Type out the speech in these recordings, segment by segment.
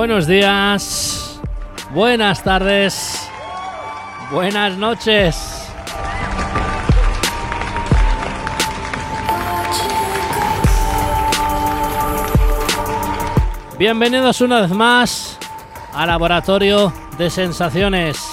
Buenos días, buenas tardes, buenas noches. Bienvenidos una vez más al Laboratorio de Sensaciones.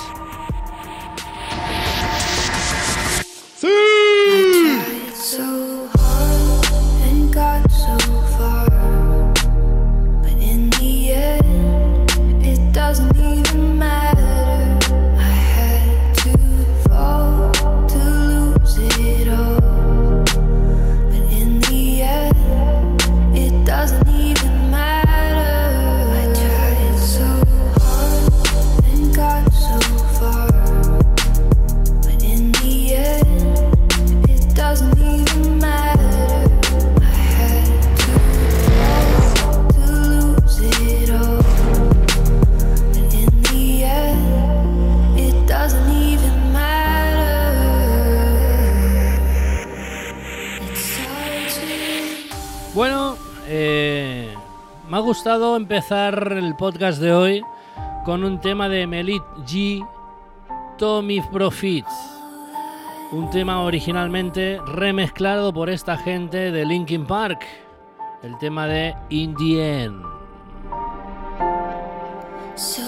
Empezar el podcast de hoy con un tema de Melit G, Tommy Profits. Un tema originalmente remezclado por esta gente de Linkin Park. El tema de. Si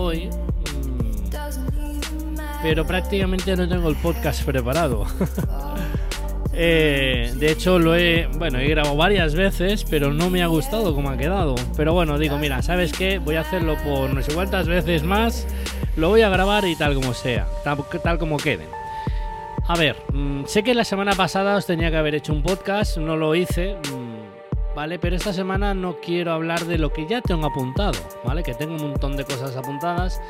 hoy, mm, pero prácticamente no tengo el podcast preparado. Eh, de hecho, lo he, bueno, he grabado varias veces, pero no me ha gustado como ha quedado. Pero bueno, digo, mira, ¿sabes qué? Voy a hacerlo por no sé cuántas veces más. Lo voy a grabar y tal como sea, tal, como quede. A ver, mm, sé que la semana pasada os tenía que haber hecho un podcast, no lo hice. ¿Vale? Pero esta semana no quiero hablar de lo que ya tengo apuntado, ¿vale? Que tengo un montón de cosas apuntadas,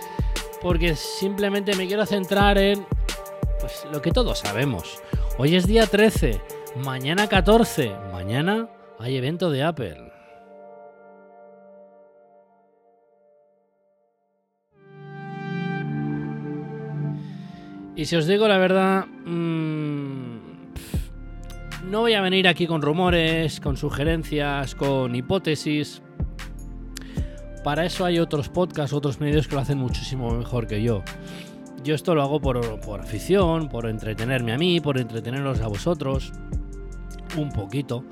porque simplemente me quiero centrar en pues, lo que todos sabemos. Hoy es día 13, mañana 14, mañana hay evento de Apple. Y si os digo la verdad, mmm, no voy a venir aquí con rumores, con sugerencias, con hipótesis. Para eso hay otros podcasts, otros medios que lo hacen muchísimo mejor que yo. Yo esto lo hago por, afición, por entretenerme a mí, por entreteneros a vosotros. Un poquito.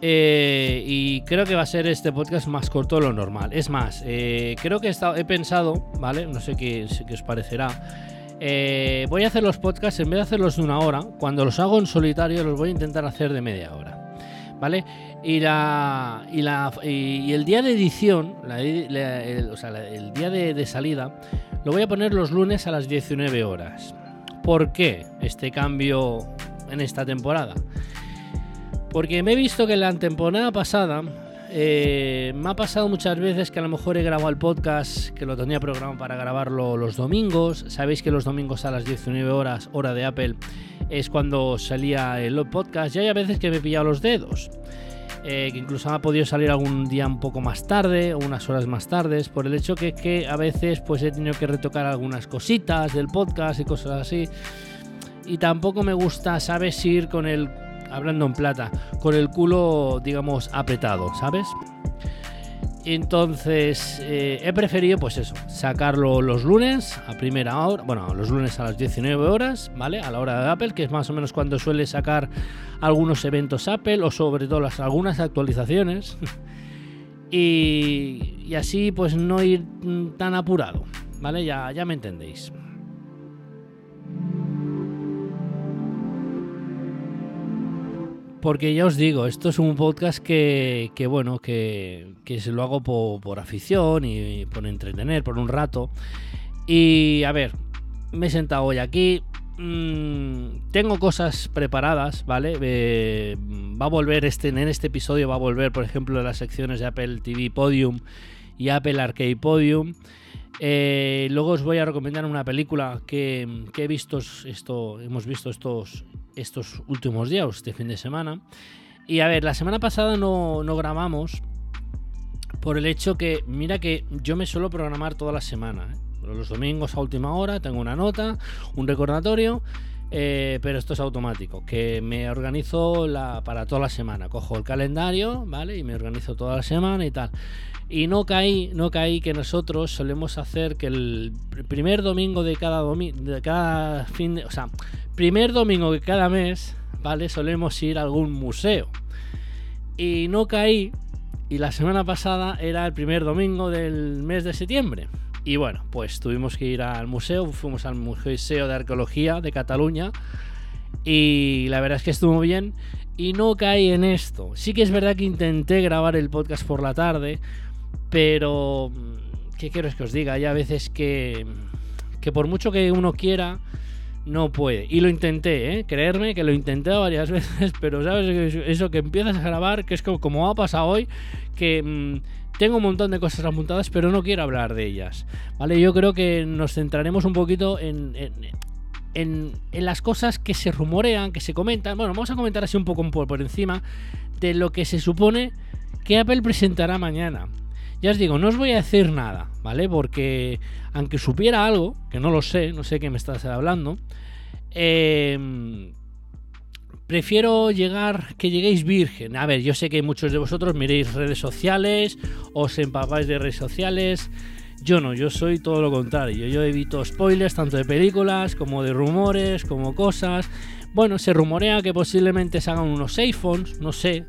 Eh, y creo que va a ser este podcast más corto de lo normal. Es más, eh, creo que he, he, pensado, ¿vale? No sé qué, qué os parecerá eh, voy a hacer los podcasts, en vez de hacerlos de una hora, cuando los hago en solitario los voy a intentar hacer de media hora. ¿Vale? Y, la, y, el día de edición, el, o sea, el día de, de salida, lo voy a poner los lunes a las 19 horas. ¿Por qué este cambio en esta temporada? Porque me he visto que la temporada pasada eh, me ha pasado muchas veces que a lo mejor he grabado el podcast, que lo tenía programado para grabarlo los domingos. Sabéis que los domingos a las 19 horas, hora de Apple, es cuando salía el podcast. Y hay a veces que me he pillado los dedos. Eh, que incluso ha podido salir algún día un poco más tarde, unas horas más tardes, por el hecho que, que a veces pues he tenido que retocar algunas cositas del podcast y cosas así. Y tampoco me gusta, ¿sabes? Ir con el hablando en plata, con el culo, digamos, apretado, ¿sabes? Entonces eh, he preferido, pues eso, sacarlo los lunes a primera hora, bueno, los lunes a las 19 horas, ¿vale? A la hora de Apple, que es más o menos cuando suele sacar algunos eventos Apple o sobre todo las, algunas actualizaciones. y, y, así, pues no ir tan apurado, ¿vale? Ya, ya me entendéis. Porque ya os digo, esto es un podcast que, que bueno, que, que, se lo hago por, por afición y por entretener, por un rato. Y a ver, me he sentado hoy aquí, Mm, tengo cosas preparadas, ¿vale? Eh, va a volver este, en este episodio, va a volver, por ejemplo, las secciones de Apple TV Podium y Apple Arcade Podium. Eh, luego os voy a recomendar una película que, he visto, esto, hemos visto estos, estos últimos días, este fin de semana. Y a ver, la semana pasada no, grabamos por el hecho que, mira que yo me suelo programar toda la semana. ¿eh? Los domingos a última hora tengo una nota, un recordatorio, eh, pero esto es automático, que me organizo la, para toda la semana. Cojo el calendario, ¿vale? Y me organizo toda la semana y tal. Y no caí, no caí que nosotros solemos hacer que el primer domingo de cada domingo, de cada o sea, primer domingo de cada mes, ¿vale? Solemos ir a algún museo. Y no caí, y la semana pasada era el primer domingo del mes de septiembre. Y bueno, pues tuvimos que ir al museo, fuimos al Museo de Arqueología de Cataluña y la verdad es que estuvo bien y no caí en esto. Sí que es verdad que intenté grabar el podcast por la tarde, pero mm, ¿qué quiero es que os diga? Hay a veces que, que por mucho que uno quiera, no puede. Y lo intenté, ¿eh? Creerme que lo intenté varias veces, pero sabes eso que empiezas a grabar, que es como, como ha pasado hoy, que... Mm, tengo un montón de cosas apuntadas, pero no quiero hablar de ellas. ¿Vale? Yo creo que nos centraremos un poquito en, en, las cosas que se rumorean, que se comentan. Bueno, vamos a comentar así un poco por, por encima de lo que se supone que Apple presentará mañana. Ya os digo, no os voy a decir nada, ¿vale? Porque aunque supiera algo, que no lo sé, no sé qué me estás hablando, eh, prefiero llegar que lleguéis virgen. A ver, yo sé que muchos de vosotros miréis redes sociales, os empapáis de redes sociales. Yo no, yo soy todo lo contrario. Yo evito spoilers tanto de películas como de rumores, como cosas. Bueno, se rumorea que posiblemente se hagan unos iPhones, no sé,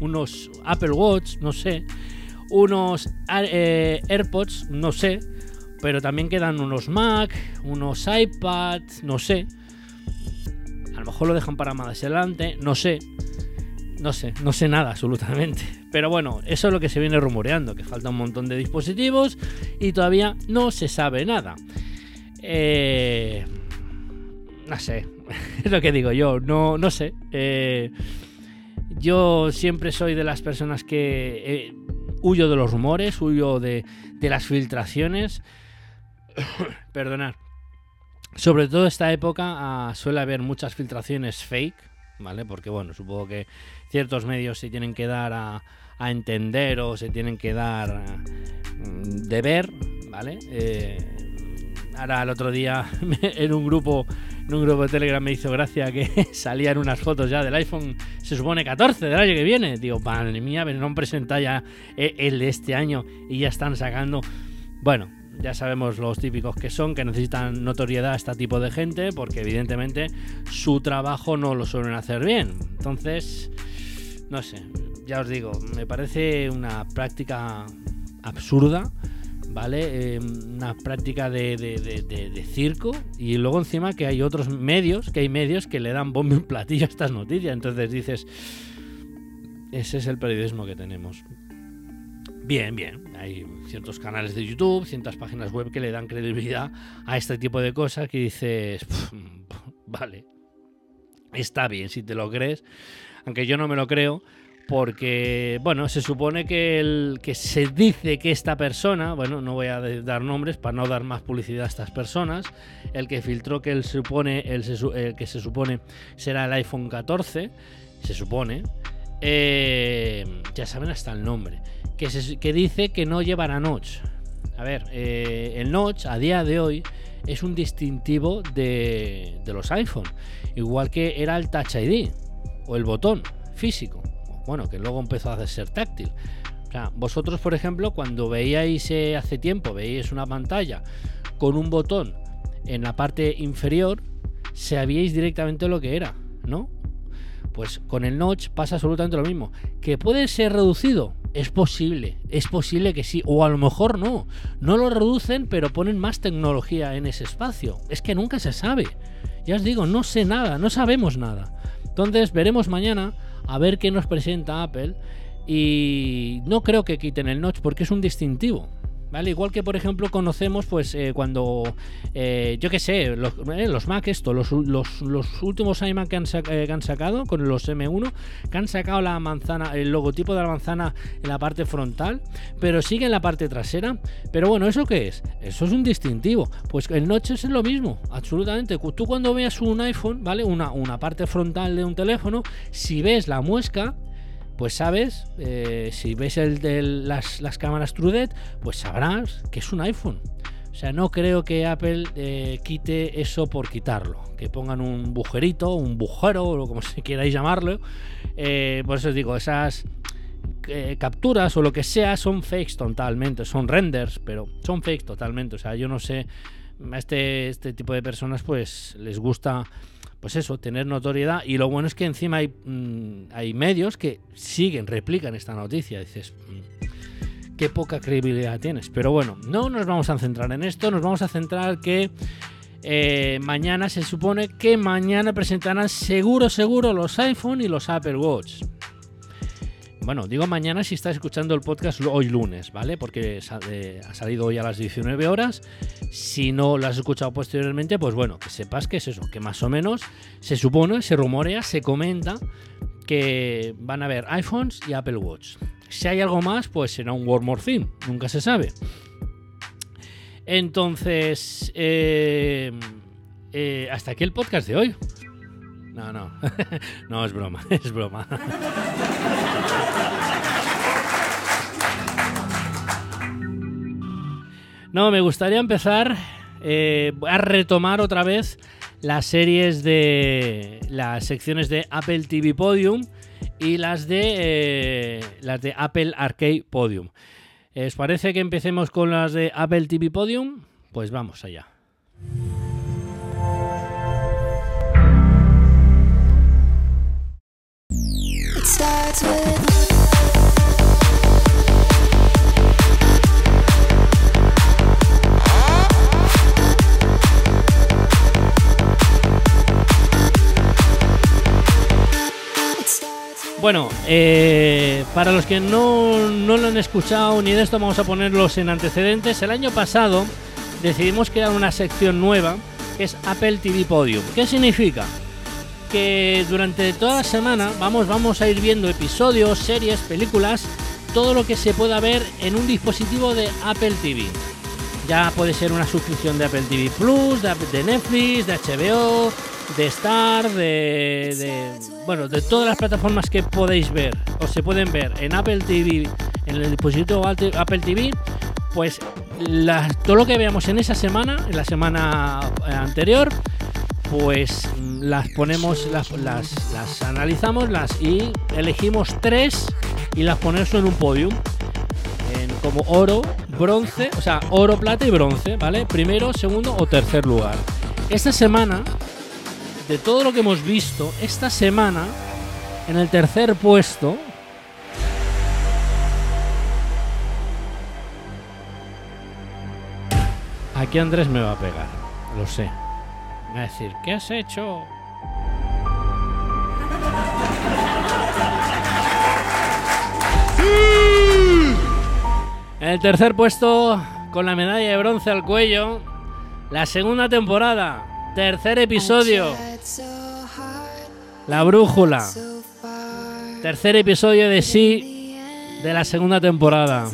unos Apple Watch, no sé, unos eh, AirPods, no sé, pero también quedan unos Mac, unos iPad, no sé. A lo mejor lo dejan para más adelante, no sé. No sé, no sé nada absolutamente. Pero bueno, eso es lo que se viene rumoreando, que falta un montón de dispositivos y todavía no se sabe nada. Eh, no sé, es lo que digo yo, no, no sé. Eh, yo siempre soy de las personas que eh, huyo de los rumores, huyo de, de las filtraciones. Perdonad. Sobre todo esta época ah, suele haber muchas filtraciones fake, ¿vale? Porque bueno, supongo que ciertos medios se tienen que dar a, entender o se tienen que dar mm, de ver, ¿vale? Eh, ahora el otro día en un grupo en un grupo de Telegram me hizo gracia que salían unas fotos ya del iPhone, se supone 14 del año que viene. Digo, madre mía, no presenta ya eh, el de este año y ya están sacando. Bueno, ya sabemos los típicos que son, que necesitan notoriedad a este tipo de gente, porque evidentemente su trabajo no lo suelen hacer bien. Entonces, no sé, ya os digo, me parece una práctica absurda, ¿vale? Eh, una práctica de, circo y luego encima que hay otros medios, que hay medios que le dan bombo en platillo a estas noticias. Entonces dices, ese es el periodismo que tenemos. Bien, bien. Hay ciertos canales de YouTube, ciertas páginas web que le dan credibilidad a este tipo de cosas que dices, vale, está bien si te lo crees, aunque yo no me lo creo, porque, bueno, se supone que el que se dice que esta persona, bueno, no voy a dar nombres para no dar más publicidad a estas personas, el que filtró que él supone, el, que se supone será el iPhone 14, se supone, eh, ya saben hasta el nombre que, dice que no llevará notch. A ver, eh, el notch a día de hoy es un distintivo de, los iPhone, igual que era el Touch ID o el botón físico, bueno, que luego empezó a ser táctil. O sea, vosotros, por ejemplo, cuando veíais eh, hace tiempo, veíais una pantalla con un botón en la parte inferior, sabíais directamente lo que era, ¿no? Pues con el notch pasa absolutamente lo mismo. ¿Que puede ser reducido? Es posible, es posible que sí, o a lo mejor no. No lo reducen, pero ponen más tecnología en ese espacio. Es que nunca se sabe. Ya os digo, no sé nada, no sabemos nada. Entonces veremos mañana a ver qué nos presenta Apple. Y no creo que quiten el notch porque es un distintivo. ¿Vale? Igual que por ejemplo conocemos pues eh, cuando eh, yo qué sé los, eh, los, Mac esto los, los, últimos iMac que han, que han, sacado con los M1 que han sacado la manzana el logotipo de la manzana en la parte frontal pero sigue en la parte trasera. Pero bueno eso qué es eso es un distintivo. Pues el notch es lo mismo absolutamente. Tú cuando veas un iPhone vale una, una parte frontal de un teléfono si ves la muesca pues sabes, eh, si ves el de las, las, cámaras TrueDepth, pues sabrás que es un iPhone. O sea, no creo que Apple eh, quite eso por quitarlo. Que pongan un bujerito, un bujero, o como se queráis llamarlo. Eh, por eso os digo, esas capturas o lo que sea son fakes totalmente. Son renders, pero son fakes totalmente. O sea, yo no sé. A este, este tipo de personas, pues les gusta pues eso, tener notoriedad. Y lo bueno es que encima hay, mm, medios que siguen, replican esta noticia. Dices, mm, qué poca credibilidad tienes. Pero bueno, no nos vamos a centrar en esto, nos vamos a centrar que eh, mañana se supone que mañana presentarán seguro, seguro los iPhone y los Apple Watch. Bueno, digo mañana si estás escuchando el podcast hoy lunes, ¿vale? Porque ha salido hoy a las 19 horas. Si no lo has escuchado posteriormente, pues bueno, que sepas que es eso, que más o menos se supone, se rumorea, se comenta que van a haber iPhones y Apple Watch. Si hay algo más, pues será un World More Thing, nunca se sabe. Entonces, eh, eh, hasta aquí el podcast de hoy. No, no. no, es broma, es broma. No, me gustaría empezar eh, a retomar otra vez las series de las secciones de Apple TV Podium y las de eh, las de Apple Arcade Podium. ¿Os parece que empecemos con las de Apple TV Podium? Pues vamos allá. Bueno, eh, para los que no, no, lo han escuchado ni de esto, vamos a ponerlos en antecedentes. El año pasado decidimos crear una sección nueva que es Apple TV Podium. ¿Qué significa? Que durante toda la semana vamos, vamos a ir viendo episodios, series, películas, todo lo que se pueda ver en un dispositivo de Apple TV. Ya puede ser una suscripción de Apple TV Plus, de Netflix, de HBO, de Star, de, bueno, de todas las plataformas que podéis ver o se pueden ver en Apple TV, en el dispositivo Apple TV, pues todo lo que veamos en esa semana, en la semana eh, anterior, pues las ponemos, las, las, analizamos las y elegimos tres y las ponemos en un podium. En, como oro, bronce, o sea, oro, plata y bronce, ¿vale? Primero, segundo o tercer lugar. Esta semana de todo lo que hemos visto esta semana, en el tercer puesto, aquí Andrés me va a pegar, lo sé. A decir, ¿qué has hecho? En el tercer puesto, con la medalla de bronce al cuello, la segunda temporada Tercer episodio. La brújula. Tercer episodio de sí de la segunda temporada.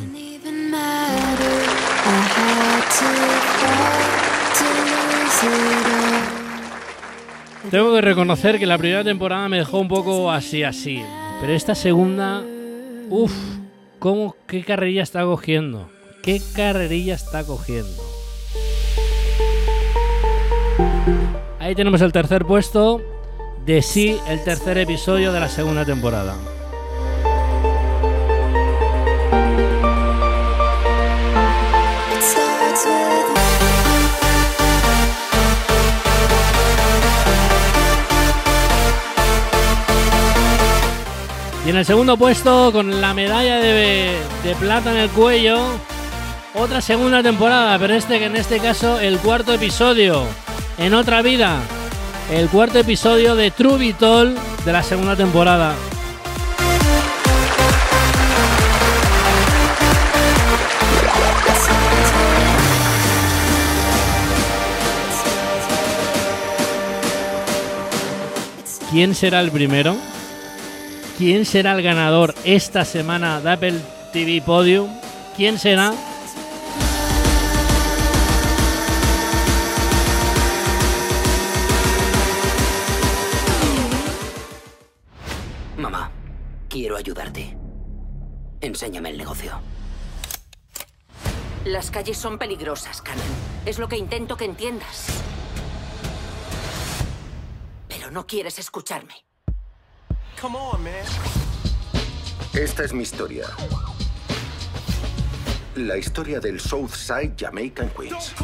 Tengo que reconocer que la primera temporada me dejó un poco así, así. Pero esta segunda, uff, ¿cómo, qué carrerilla está cogiendo? ¿Qué carrerilla está cogiendo? Ahí tenemos el tercer puesto de sí, el tercer episodio de la segunda temporada. Y en el segundo puesto, con la medalla de, de, plata en el cuello, otra segunda temporada, pero este que en este caso el cuarto episodio, en otra vida, el cuarto episodio de True Vitol de la segunda temporada. ¿Quién será el primero? ¿Quién será el ganador esta semana de Apple TV Podium? ¿Quién será? Mamá, quiero ayudarte. Enséñame el negocio. Las calles son peligrosas, Canon. Es lo que intento que entiendas. Pero no quieres escucharme. Esta es mi historia. La historia del Southside Jamaican Queens.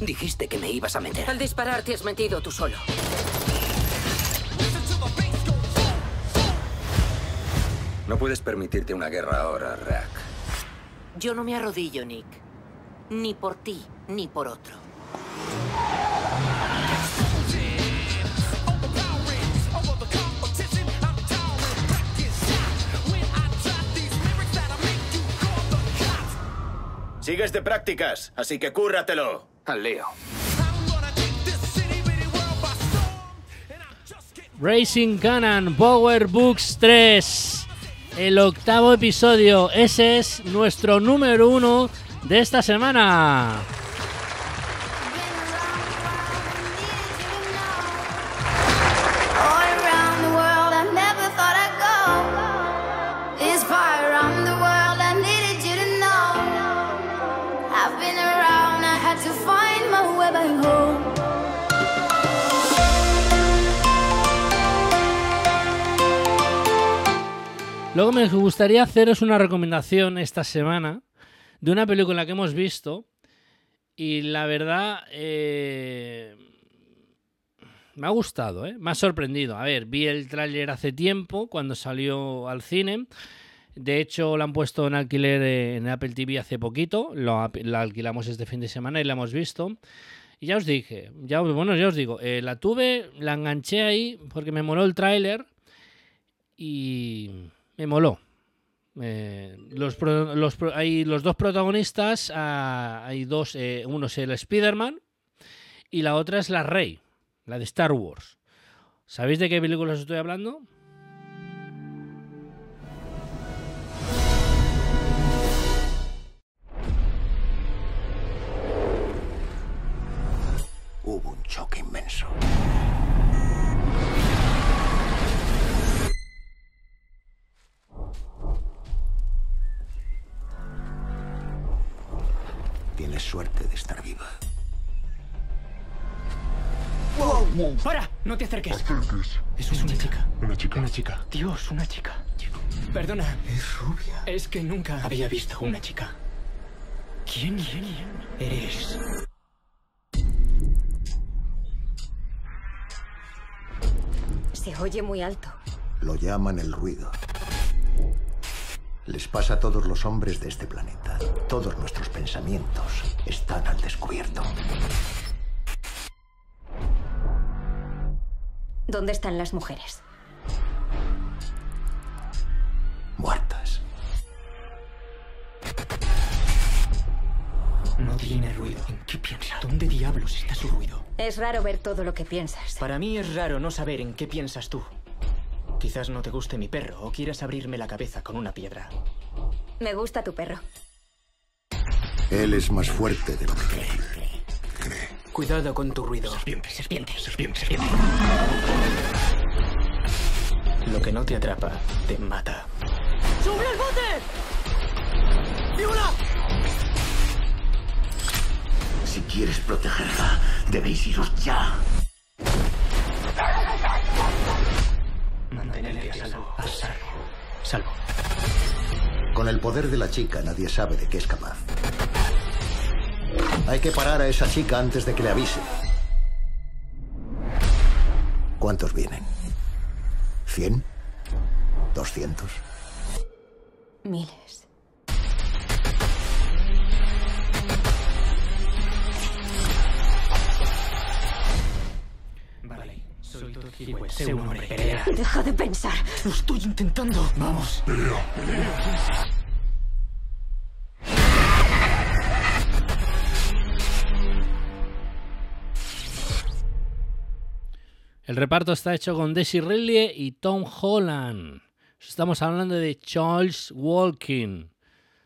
Dijiste que me ibas a meter. Al disparar te has metido tú solo. No puedes permitirte una guerra ahora, Rack. Yo no me arrodillo, Nick. Ni por ti, ni por otro. Sigues de prácticas, así que cúrratelo. Al Leo. Racing Cannon Power Books 3. El octavo episodio. Ese es nuestro número uno de esta semana. Me gustaría haceros una recomendación esta semana de una película que hemos visto y la verdad eh, me ha gustado, ¿eh? me ha sorprendido. A ver, vi el tráiler hace tiempo cuando salió al cine. De hecho, la han puesto en alquiler en Apple TV hace poquito. Lo, la alquilamos este fin de semana y la hemos visto. Y ya os dije, ya, bueno, ya os digo, eh, la tuve, la enganché ahí porque me moló el tráiler y me moló. Eh, los, hay los dos protagonistas, ah, hay dos, eh, uno es el Spider-Man y la otra es la Rey, la de Star Wars. ¿Sabéis de qué película estoy hablando? Hubo un choque inmenso. ¡Para! No te acerques. Es una chica. Una chica. Una chica. Dios, una chica. Perdona. Es rubia. Es que nunca había visto una chica. ¿Quién, quién eres? Se oye muy alto. Lo llaman el ruido. Les pasa a todos los hombres de este planeta. Todos nuestros pensamientos están al descubierto. ¿Dónde están las mujeres? Muertas. No tiene ruido. ¿En qué piensa? ¿Dónde diablos está su ruido? Es raro ver todo lo que piensas. Para mí es raro no saber en qué piensas tú. Quizás no te guste mi perro o quieras abrirme la cabeza con una piedra. Me gusta tu perro. Él es más fuerte de lo que cree. Cuidado con tu ruido. Serpiente, serpiente, serpiente, serpiente. Lo que no te atrapa, te mata. ¡Sube al bote! ¡Viola! Si quieres protegerla, debéis iros ya. Mantenerle a salvo. A salvo. Salvo. Con el poder de la chica nadie sabe de qué es capaz. Hay que parar a esa chica antes de que le avise. ¿Cuántos vienen? ¿Cien? ¿Doscientos? Miles. Vale. Soy Todd Hewitt. Sé un hombre. Pelea. Deja de pensar. Lo estoy intentando. Vamos. El reparto está hecho con Daisy Ridley y Tom Holland. Estamos hablando de Charles Walking.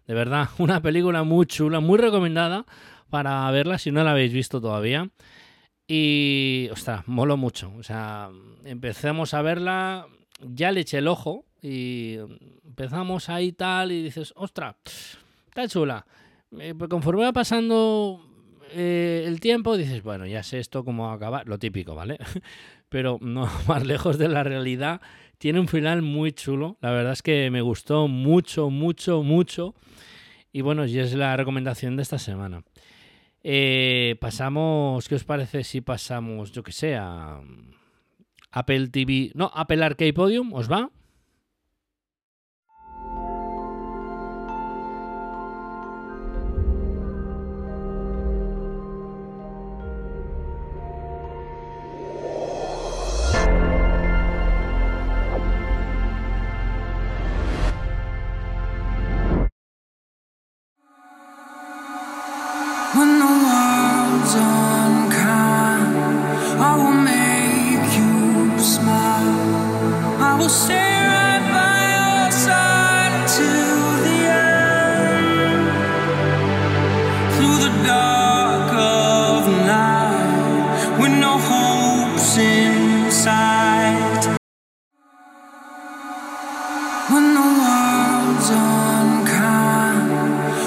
De verdad, una película muy chula, muy recomendada para verla si no la habéis visto todavía. Y, ostras, moló mucho. O sea, empezamos a verla, ya le eché el ojo y empezamos ahí tal y dices, ostras, está chula. Eh, pues conforme va pasando eh, el tiempo, dices, bueno, ya sé esto cómo va a acabar, lo típico, ¿vale? Pero no más lejos de la realidad. Tiene un final muy chulo. La verdad es que me gustó mucho, mucho, mucho. Y bueno, y es la recomendación de esta semana. Eh, pasamos, ¿qué os parece si pasamos, yo que sé, a Apple TV, no, Apple Arcade Podium, ¿os va?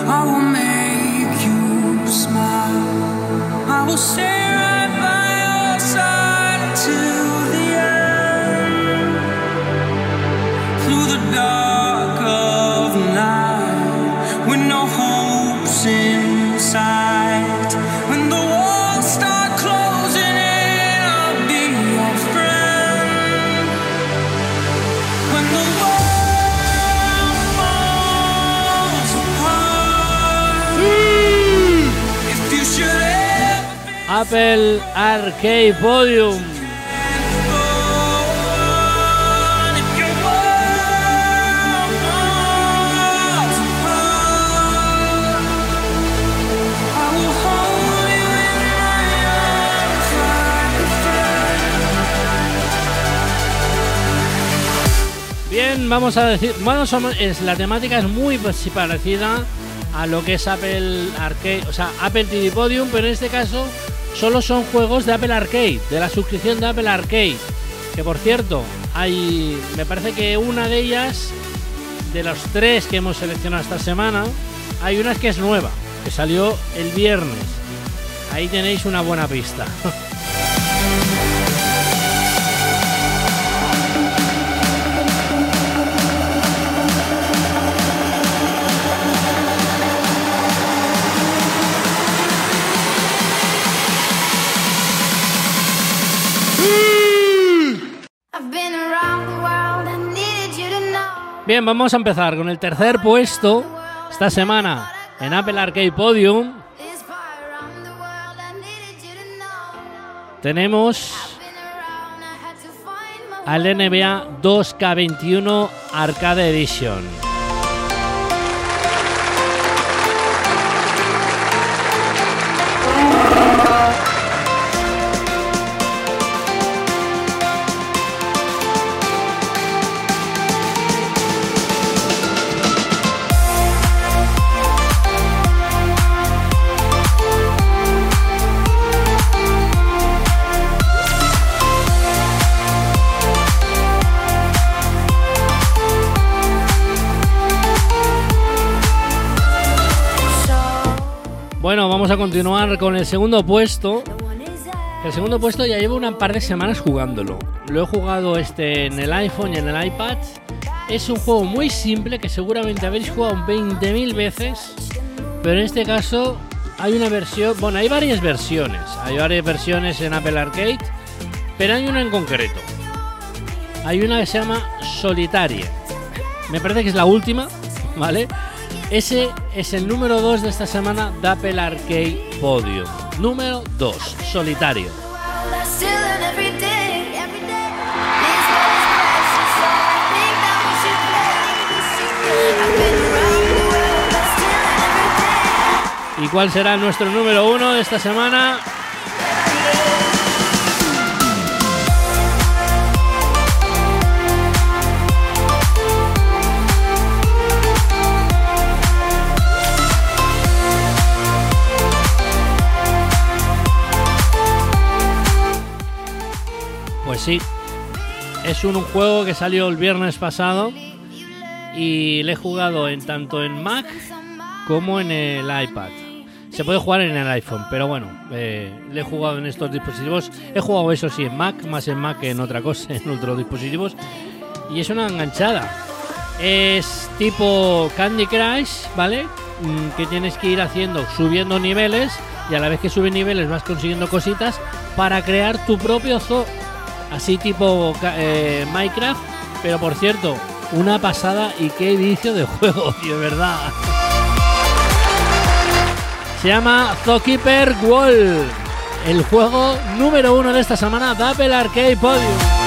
I will make you smile. I will stay like a friend. Bien, vamos a decir, bueno, es, la temática es muy pues, parecida a lo que es Apple Arcade, o sea, Apple TV Podium, pero en este caso solo son juegos de Apple Arcade, de la suscripción de Apple Arcade. Que por cierto, hay, me parece que una de ellas, de los tres que hemos seleccionado esta semana, hay una que es nueva, que salió el viernes. Ahí tenéis una buena pista. Bien, vamos a empezar con el tercer puesto esta semana en Apple Arcade Podium. Tenemos al NBA 2K21 Arcade Edition. A continuar con el segundo puesto. El segundo puesto ya llevo un par de semanas jugándolo. Lo he jugado este en el iPhone y en el iPad. Es un juego muy simple que seguramente habéis jugado 20.000 veces. Pero en este caso hay una versión, bueno, hay varias versiones. Hay varias versiones en Apple Arcade, pero hay una en concreto. Hay una que se llama Solitaria. Me parece que es la última, ¿vale? Ese es el número 2 de esta semana de Arcade Podium. Número 2, Solitario. ¿Y cuál será nuestro número 1 de esta semana? Sí, es un juego que salió el viernes pasado y le he jugado en tanto en Mac como en el iPad. Se puede jugar en el iPhone, pero bueno, eh, le he jugado en estos dispositivos. He jugado eso sí en Mac, más en Mac que en otra cosa, en otros dispositivos. Y es una enganchada. Es tipo Candy Crush, ¿vale? Mm, Que tienes que ir haciendo, subiendo niveles y a la vez que subes niveles vas consiguiendo cositas para crear tu propio zoo. Así tipo eh, Minecraft, pero por cierto, una pasada y qué vicio de juego, de verdad. Se llama Zookeeper World, el juego número uno de esta semana Apple Arcade Podium.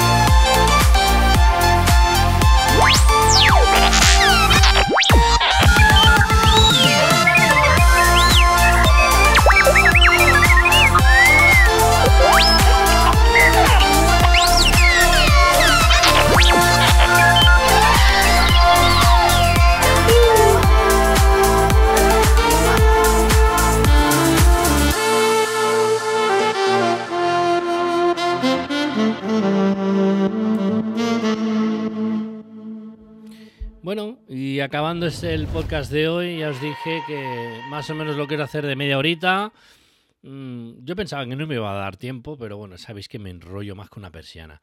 Acabando este el podcast de hoy, ya os dije que más o menos lo quiero hacer de media horita. Mm, yo pensaba que no me iba a dar tiempo, pero bueno, sabéis que me enrollo más que una persiana.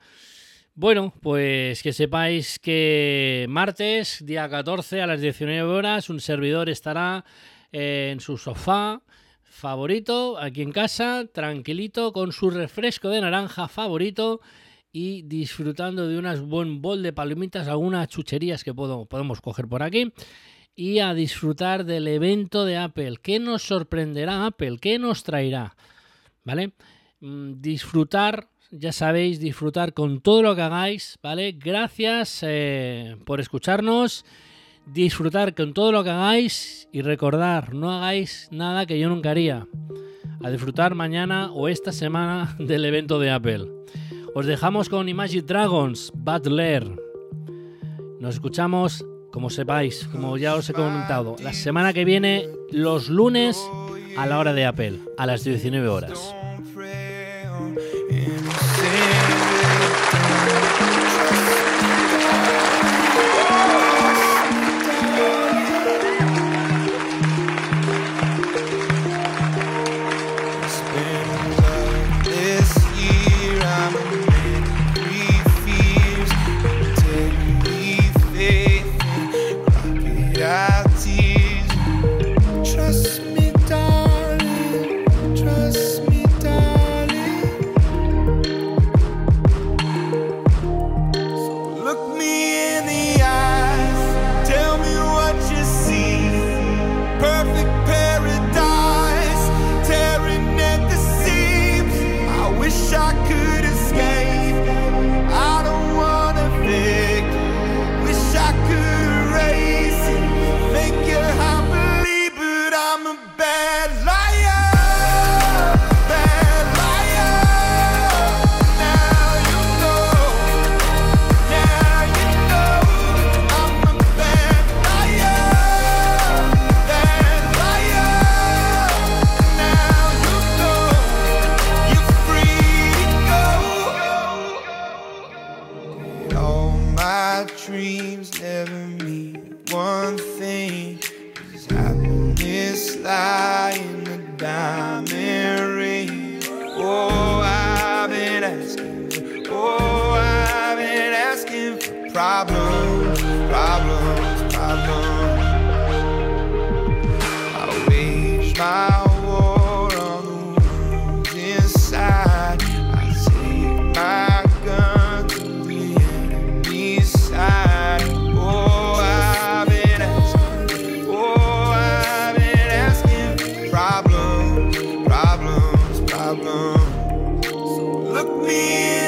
Bueno, pues que sepáis que martes, día 14 a las 19 horas, un servidor estará eh, en su sofá favorito, aquí en casa, tranquilito, con su refresco de naranja favorito y disfrutando de unas buen bol de palomitas, algunas chucherías que podemos coger por aquí. Y a disfrutar del evento de Apple. ¿Qué nos sorprenderá Apple? ¿Qué nos traerá? ¿Vale? Mm, Disfrutar, ya sabéis, disfrutar con todo lo que hagáis, ¿vale? Gracias eh, por escucharnos. Disfrutar con todo lo que hagáis y recordar, no hagáis nada que yo nunca haría. A disfrutar mañana o esta semana del evento de Apple. Os dejamos con Imagine Dragons, Butler. Nos escuchamos, como sepáis, como ya os he comentado, la semana que viene, los lunes, a la hora de Apple, a las 19 horas. bad life. me.